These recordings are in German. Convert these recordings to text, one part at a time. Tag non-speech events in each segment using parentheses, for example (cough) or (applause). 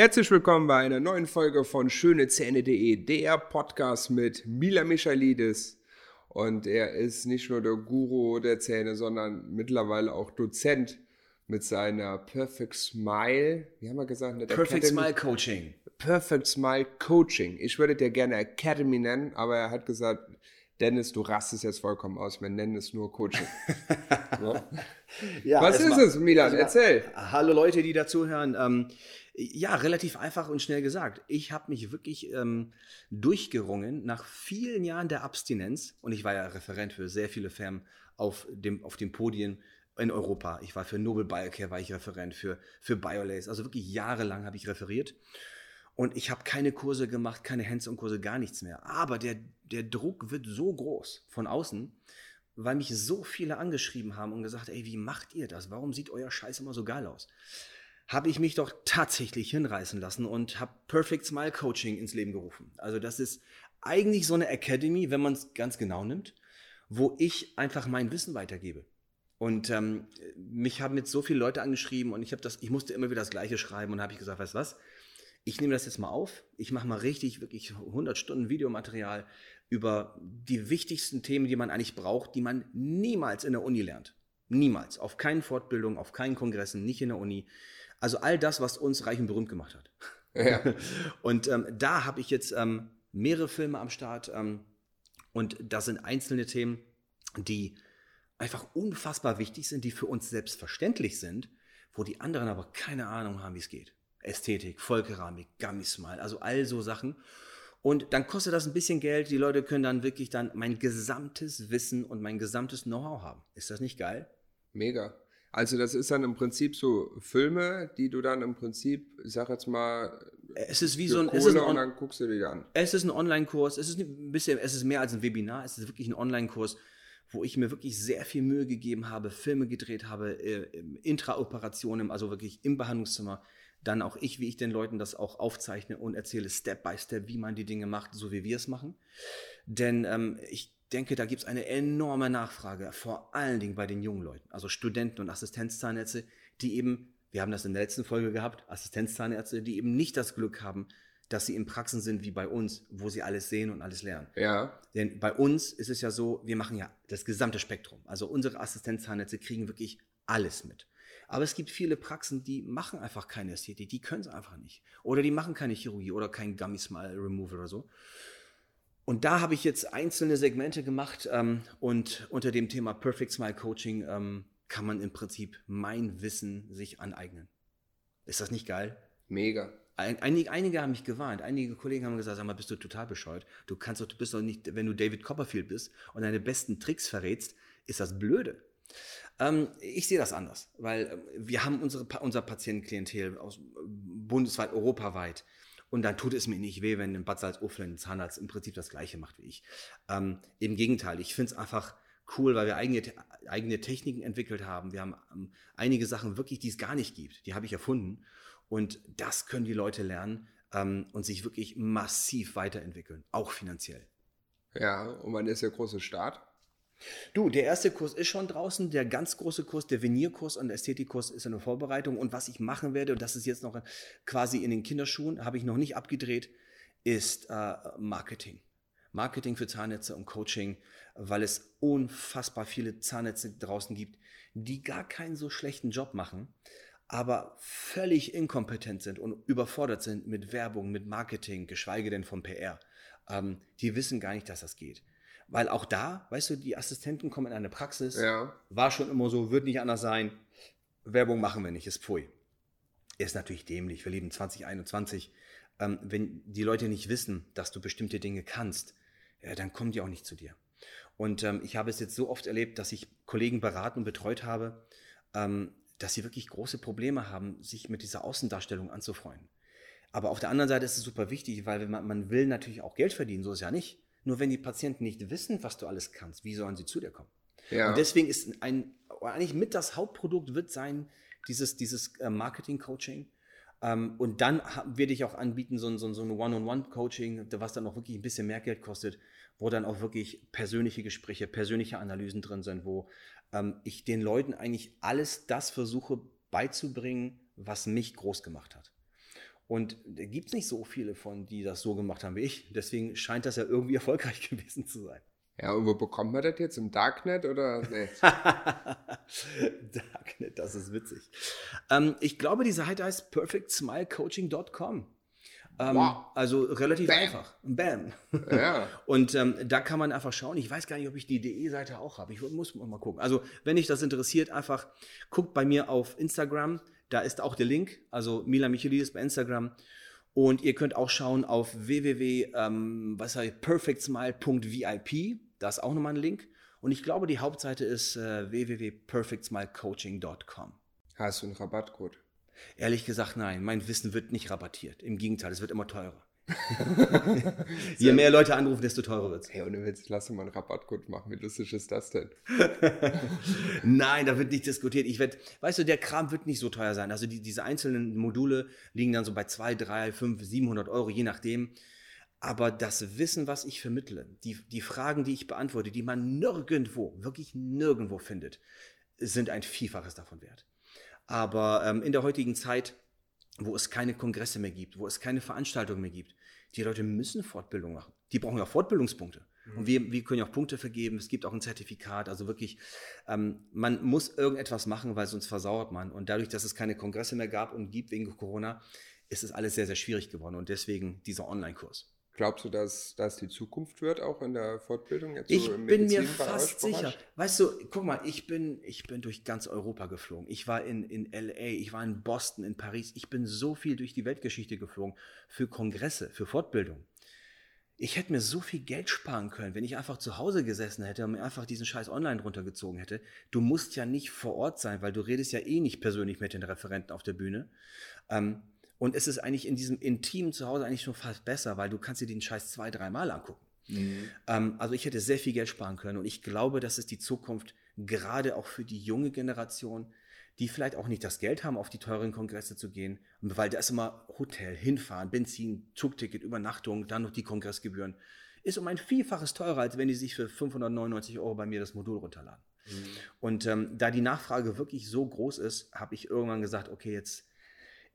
Herzlich willkommen bei einer neuen Folge von schönezähne.de, der Podcast mit Mila Michalidis. Und er ist nicht nur der Guru der Zähne, sondern mittlerweile auch Dozent mit seiner Perfect Smile. Wie haben wir gesagt? Perfect Academy? Smile Coaching. Perfect Smile Coaching. Ich würde dir gerne Academy nennen, aber er hat gesagt, Dennis, du rastest jetzt vollkommen aus. Wir nennen es nur Coaching. (laughs) so. ja, Was ist es, Milan? Erzähl. Hallo Leute, die dazuhören. Ähm, ja, relativ einfach und schnell gesagt. Ich habe mich wirklich ähm, durchgerungen nach vielen Jahren der Abstinenz und ich war ja Referent für sehr viele Firmen auf dem, auf den Podien in Europa. Ich war für Nobel Biocare, war ich Referent, für, für Biolace. Also wirklich jahrelang habe ich referiert. Und ich habe keine Kurse gemacht, keine Hands-on-Kurse, gar nichts mehr. Aber der, der Druck wird so groß von außen, weil mich so viele angeschrieben haben und gesagt, ey, wie macht ihr das? Warum sieht euer Scheiß immer so geil aus? Habe ich mich doch tatsächlich hinreißen lassen und habe Perfect Smile Coaching ins Leben gerufen. Also das ist eigentlich so eine Academy, wenn man es ganz genau nimmt, wo ich einfach mein Wissen weitergebe. Und ähm, mich haben jetzt so viele Leute angeschrieben und ich habe das, ich musste immer wieder das Gleiche schreiben und habe ich gesagt, weißt du was? Ich nehme das jetzt mal auf. Ich mache mal richtig, wirklich 100 Stunden Videomaterial über die wichtigsten Themen, die man eigentlich braucht, die man niemals in der Uni lernt. Niemals. Auf keinen Fortbildungen, auf keinen Kongressen, nicht in der Uni. Also all das, was uns reich und berühmt gemacht hat. Ja. (laughs) und ähm, da habe ich jetzt ähm, mehrere Filme am Start ähm, und da sind einzelne Themen, die einfach unfassbar wichtig sind, die für uns selbstverständlich sind, wo die anderen aber keine Ahnung haben, wie es geht. Ästhetik, Vollkeramik, Gummismile, also all so Sachen. Und dann kostet das ein bisschen Geld. Die Leute können dann wirklich dann mein gesamtes Wissen und mein gesamtes Know-how haben. Ist das nicht geil? Mega. Also das ist dann im Prinzip so Filme, die du dann im Prinzip, ich sag jetzt mal, es ist wie so ein, es ist ein und dann guckst du dir an. Es ist ein Online-Kurs, es ist ein bisschen, es ist mehr als ein Webinar, es ist wirklich ein Online-Kurs, wo ich mir wirklich sehr viel Mühe gegeben habe, Filme gedreht habe, äh, Intraoperationen, also wirklich im Behandlungszimmer. Dann auch ich, wie ich den Leuten das auch aufzeichne und erzähle Step by Step, wie man die Dinge macht, so wie wir es machen. Denn ähm, ich denke, da gibt es eine enorme Nachfrage, vor allen Dingen bei den jungen Leuten, also Studenten und Assistenzzahnärzte, die eben, wir haben das in der letzten Folge gehabt, Assistenzzahnärzte, die eben nicht das Glück haben, dass sie in Praxen sind wie bei uns, wo sie alles sehen und alles lernen. Ja. Denn bei uns ist es ja so, wir machen ja das gesamte Spektrum. Also unsere Assistenzzahnärzte kriegen wirklich alles mit. Aber es gibt viele Praxen, die machen einfach keine Ästhetik, die können es einfach nicht. Oder die machen keine Chirurgie oder kein Gummy Smile Removal oder so. Und da habe ich jetzt einzelne Segmente gemacht ähm, und unter dem Thema Perfect Smile Coaching ähm, kann man im Prinzip mein Wissen sich aneignen. Ist das nicht geil? Mega. Ein, einige, einige haben mich gewarnt. Einige Kollegen haben gesagt, sag mal, bist du total bescheuert. Du kannst doch, du bist doch nicht, wenn du David Copperfield bist und deine besten Tricks verrätst, ist das blöde. Ähm, ich sehe das anders, weil äh, wir haben unsere, unser Patientenklientel aus bundesweit, europaweit. Und dann tut es mir nicht weh, wenn ein Bad Salzuflen ein Zahnarzt im Prinzip das Gleiche macht wie ich. Ähm, Im Gegenteil, ich finde es einfach cool, weil wir eigene, eigene Techniken entwickelt haben. Wir haben ähm, einige Sachen wirklich, die es gar nicht gibt. Die habe ich erfunden. Und das können die Leute lernen ähm, und sich wirklich massiv weiterentwickeln, auch finanziell. Ja, und wann ist der große Start? Du, der erste Kurs ist schon draußen, der ganz große Kurs, der Venierkurs und der Ästhetikkurs ist in der Vorbereitung. Und was ich machen werde, und das ist jetzt noch quasi in den Kinderschuhen, habe ich noch nicht abgedreht, ist äh, Marketing. Marketing für Zahnärzte und Coaching, weil es unfassbar viele Zahnärzte draußen gibt, die gar keinen so schlechten Job machen, aber völlig inkompetent sind und überfordert sind mit Werbung, mit Marketing, geschweige denn vom PR. Ähm, die wissen gar nicht, dass das geht. Weil auch da, weißt du, die Assistenten kommen in eine Praxis, ja. war schon immer so, wird nicht anders sein. Werbung machen wir nicht, ist pfui. Ist natürlich dämlich, wir leben 2021. Ähm, wenn die Leute nicht wissen, dass du bestimmte Dinge kannst, ja, dann kommen die auch nicht zu dir. Und ähm, ich habe es jetzt so oft erlebt, dass ich Kollegen beraten und betreut habe, ähm, dass sie wirklich große Probleme haben, sich mit dieser Außendarstellung anzufreunden. Aber auf der anderen Seite ist es super wichtig, weil man, man will natürlich auch Geld verdienen, so ist ja nicht. Nur wenn die Patienten nicht wissen, was du alles kannst, wie sollen sie zu dir kommen? Ja. Und deswegen ist ein, eigentlich mit das Hauptprodukt wird sein, dieses, dieses äh, Marketing-Coaching. Ähm, und dann werde ich auch anbieten, so ein, so ein One-on-One-Coaching, was dann auch wirklich ein bisschen mehr Geld kostet, wo dann auch wirklich persönliche Gespräche, persönliche Analysen drin sind, wo ähm, ich den Leuten eigentlich alles das versuche beizubringen, was mich groß gemacht hat. Und da gibt es nicht so viele von, die das so gemacht haben wie ich. Deswegen scheint das ja irgendwie (laughs) erfolgreich gewesen zu sein. Ja, und wo bekommt man das jetzt? Im Darknet oder? Nee. (laughs) Darknet, das ist witzig. Ähm, ich glaube, die Seite heißt perfectsmilecoaching.com. Ähm, wow. Also relativ Bam. einfach. Bam. Ja. (laughs) Und ähm, da kann man einfach schauen. Ich weiß gar nicht, ob ich die DE-Seite auch habe. Ich muss mal gucken. Also, wenn dich das interessiert, einfach guckt bei mir auf Instagram. Da ist auch der Link. Also Mila Michelidis bei Instagram. Und ihr könnt auch schauen auf www.perfectsmile.vip. Da ist auch nochmal ein Link. Und ich glaube, die Hauptseite ist äh, www.perfectsmilecoaching.com. Hast du einen Rabattcode? Ehrlich gesagt, nein. Mein Wissen wird nicht rabattiert. Im Gegenteil, es wird immer teurer. (laughs) Je mehr Leute anrufen, desto teurer wird es. Hey, und jetzt lass mal einen Rabattcode machen. Wie lustig ist das denn? (laughs) Nein, da wird nicht diskutiert. Ich werde, weißt du, der Kram wird nicht so teuer sein. Also die, diese einzelnen Module liegen dann so bei 2, 3, 5, 700 Euro, je nachdem. Aber das Wissen, was ich vermittle, die, die Fragen, die ich beantworte, die man nirgendwo, wirklich nirgendwo findet, sind ein Vielfaches davon wert. Aber ähm, in der heutigen Zeit, wo es keine Kongresse mehr gibt, wo es keine Veranstaltungen mehr gibt, die Leute müssen Fortbildung machen. Die brauchen ja Fortbildungspunkte. Mhm. Und wir, wir können ja auch Punkte vergeben. Es gibt auch ein Zertifikat. Also wirklich, ähm, man muss irgendetwas machen, weil sonst versauert man. Und dadurch, dass es keine Kongresse mehr gab und gibt wegen Corona, ist es alles sehr, sehr schwierig geworden. Und deswegen dieser Online-Kurs. Glaubst du, dass das die Zukunft wird, auch in der Fortbildung? Jetzt ich so bin mir fast sicher. Weißt du, guck mal, ich bin, ich bin durch ganz Europa geflogen. Ich war in, in LA, ich war in Boston, in Paris. Ich bin so viel durch die Weltgeschichte geflogen für Kongresse, für Fortbildung. Ich hätte mir so viel Geld sparen können, wenn ich einfach zu Hause gesessen hätte und mir einfach diesen Scheiß online runtergezogen hätte. Du musst ja nicht vor Ort sein, weil du redest ja eh nicht persönlich mit den Referenten auf der Bühne. Ähm, und es ist eigentlich in diesem intimen Zuhause eigentlich schon fast besser, weil du kannst dir den Scheiß zwei, dreimal angucken. Mhm. Ähm, also ich hätte sehr viel Geld sparen können und ich glaube, das ist die Zukunft, gerade auch für die junge Generation, die vielleicht auch nicht das Geld haben, auf die teuren Kongresse zu gehen, weil da ist immer Hotel, hinfahren, Benzin, Zugticket, Übernachtung, dann noch die Kongressgebühren. Ist um ein Vielfaches teurer, als wenn die sich für 599 Euro bei mir das Modul runterladen. Mhm. Und ähm, da die Nachfrage wirklich so groß ist, habe ich irgendwann gesagt, okay, jetzt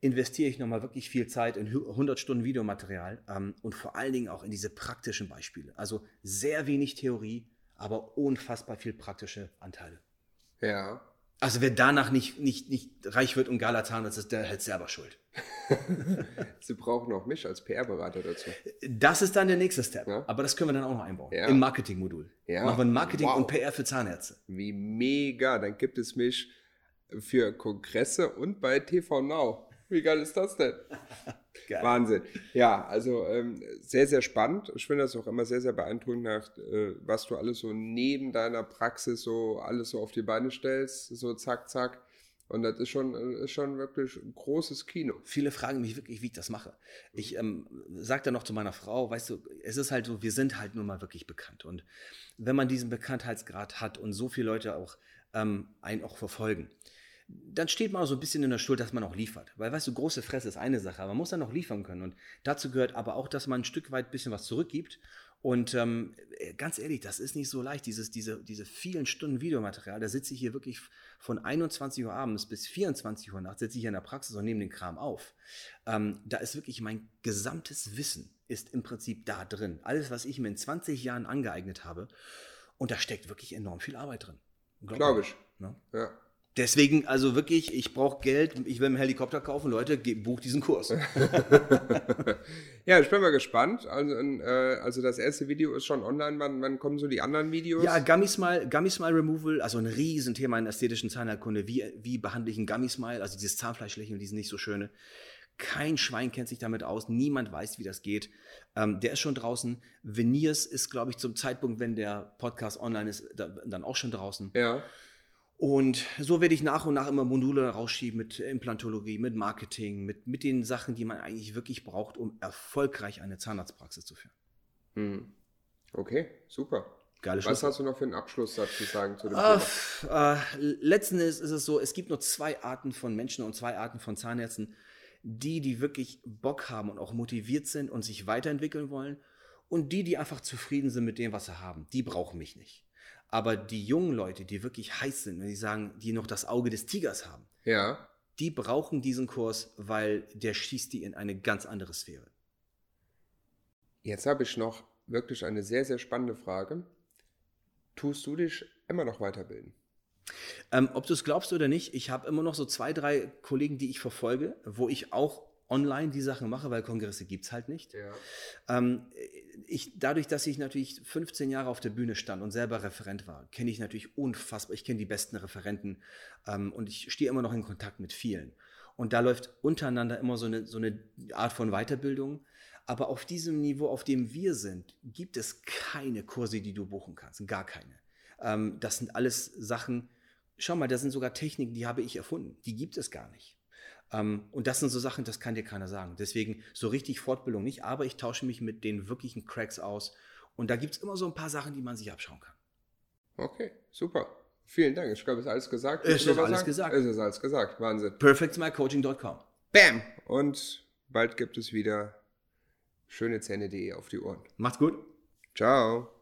investiere ich nochmal wirklich viel Zeit in 100 Stunden Videomaterial ähm, und vor allen Dingen auch in diese praktischen Beispiele. Also sehr wenig Theorie, aber unfassbar viel praktische Anteile. Ja. Also wer danach nicht, nicht, nicht reich wird und geiler Zahnarzt ist, der hat selber Schuld. (laughs) Sie brauchen auch mich als PR-Berater dazu. Das ist dann der nächste Step. Ja? Aber das können wir dann auch noch einbauen. Ja. Im Marketing-Modul. Ja. Machen wir Marketing wow. und PR für Zahnärzte. Wie mega. Dann gibt es mich für Kongresse und bei TV Now. Wie geil ist das denn? (laughs) Wahnsinn. Ja, also ähm, sehr, sehr spannend. Ich finde das auch immer sehr, sehr beeindruckend, nach, äh, was du alles so neben deiner Praxis so alles so auf die Beine stellst, so zack, zack. Und das ist schon, äh, ist schon wirklich ein großes Kino. Viele fragen mich wirklich, wie ich das mache. Ich ähm, sage dann noch zu meiner Frau, weißt du, es ist halt so, wir sind halt nun mal wirklich bekannt. Und wenn man diesen Bekanntheitsgrad hat und so viele Leute auch ähm, einen auch verfolgen, dann steht man auch so ein bisschen in der Schuld, dass man auch liefert. Weil, weißt du, große Fresse ist eine Sache, aber man muss dann auch liefern können. Und dazu gehört aber auch, dass man ein Stück weit ein bisschen was zurückgibt. Und ähm, ganz ehrlich, das ist nicht so leicht, dieses, diese, diese vielen Stunden Videomaterial. Da sitze ich hier wirklich von 21 Uhr abends bis 24 Uhr nachts, sitze ich hier in der Praxis und nehme den Kram auf. Ähm, da ist wirklich mein gesamtes Wissen ist im Prinzip da drin. Alles, was ich mir in 20 Jahren angeeignet habe. Und da steckt wirklich enorm viel Arbeit drin. Glaube ich. Ne? Ja. Deswegen, also wirklich, ich brauche Geld, ich will einen Helikopter kaufen, Leute, bucht diesen Kurs. (laughs) (laughs) ja, ich bin mal gespannt. Also, äh, also das erste Video ist schon online. Wann, wann kommen so die anderen Videos? Ja, Gummy Smile, Gummy Smile Removal, also ein Riesenthema in der ästhetischen Zahnheilkunde. Wie, wie behandle ich einen Gummy Smile, also dieses Zahnfleischlächeln, die sind nicht so schöne. Kein Schwein kennt sich damit aus, niemand weiß, wie das geht. Ähm, der ist schon draußen. Veneers ist, glaube ich, zum Zeitpunkt, wenn der Podcast online ist, da, dann auch schon draußen. Ja. Und so werde ich nach und nach immer Module rausschieben mit Implantologie, mit Marketing, mit, mit den Sachen, die man eigentlich wirklich braucht, um erfolgreich eine Zahnarztpraxis zu führen. Hm. Okay, super. Geile Was hast du noch für einen Abschlusssatz zu sagen zu dem äh, Thema? Äh, letzten ist, ist es so, es gibt nur zwei Arten von Menschen und zwei Arten von Zahnärzten. Die, die wirklich Bock haben und auch motiviert sind und sich weiterentwickeln wollen. Und die, die einfach zufrieden sind mit dem, was sie haben. Die brauchen mich nicht. Aber die jungen Leute, die wirklich heiß sind, wenn die sagen, die noch das Auge des Tigers haben, ja. die brauchen diesen Kurs, weil der schießt die in eine ganz andere Sphäre. Jetzt habe ich noch wirklich eine sehr, sehr spannende Frage. Tust du dich immer noch weiterbilden? Ähm, ob du es glaubst oder nicht, ich habe immer noch so zwei, drei Kollegen, die ich verfolge, wo ich auch online die Sachen mache, weil Kongresse gibt es halt nicht. Ja. Ähm, ich, dadurch, dass ich natürlich 15 Jahre auf der Bühne stand und selber Referent war, kenne ich natürlich unfassbar, ich kenne die besten Referenten ähm, und ich stehe immer noch in Kontakt mit vielen. Und da läuft untereinander immer so eine, so eine Art von Weiterbildung. Aber auf diesem Niveau, auf dem wir sind, gibt es keine Kurse, die du buchen kannst. Gar keine. Ähm, das sind alles Sachen, schau mal, das sind sogar Techniken, die habe ich erfunden. Die gibt es gar nicht. Ähm, und das sind so Sachen, das kann dir keiner sagen. Deswegen so richtig Fortbildung nicht, aber ich tausche mich mit den wirklichen Cracks aus. Und da gibt es immer so ein paar Sachen, die man sich abschauen kann. Okay, super. Vielen Dank. Ich glaube, es ist alles gesagt. Es ist alles sagen? gesagt. Es ist alles gesagt. Wahnsinn. Perfectsmycoaching.com. Bam! Und bald gibt es wieder schönezähne.de auf die Ohren. Macht's gut. Ciao.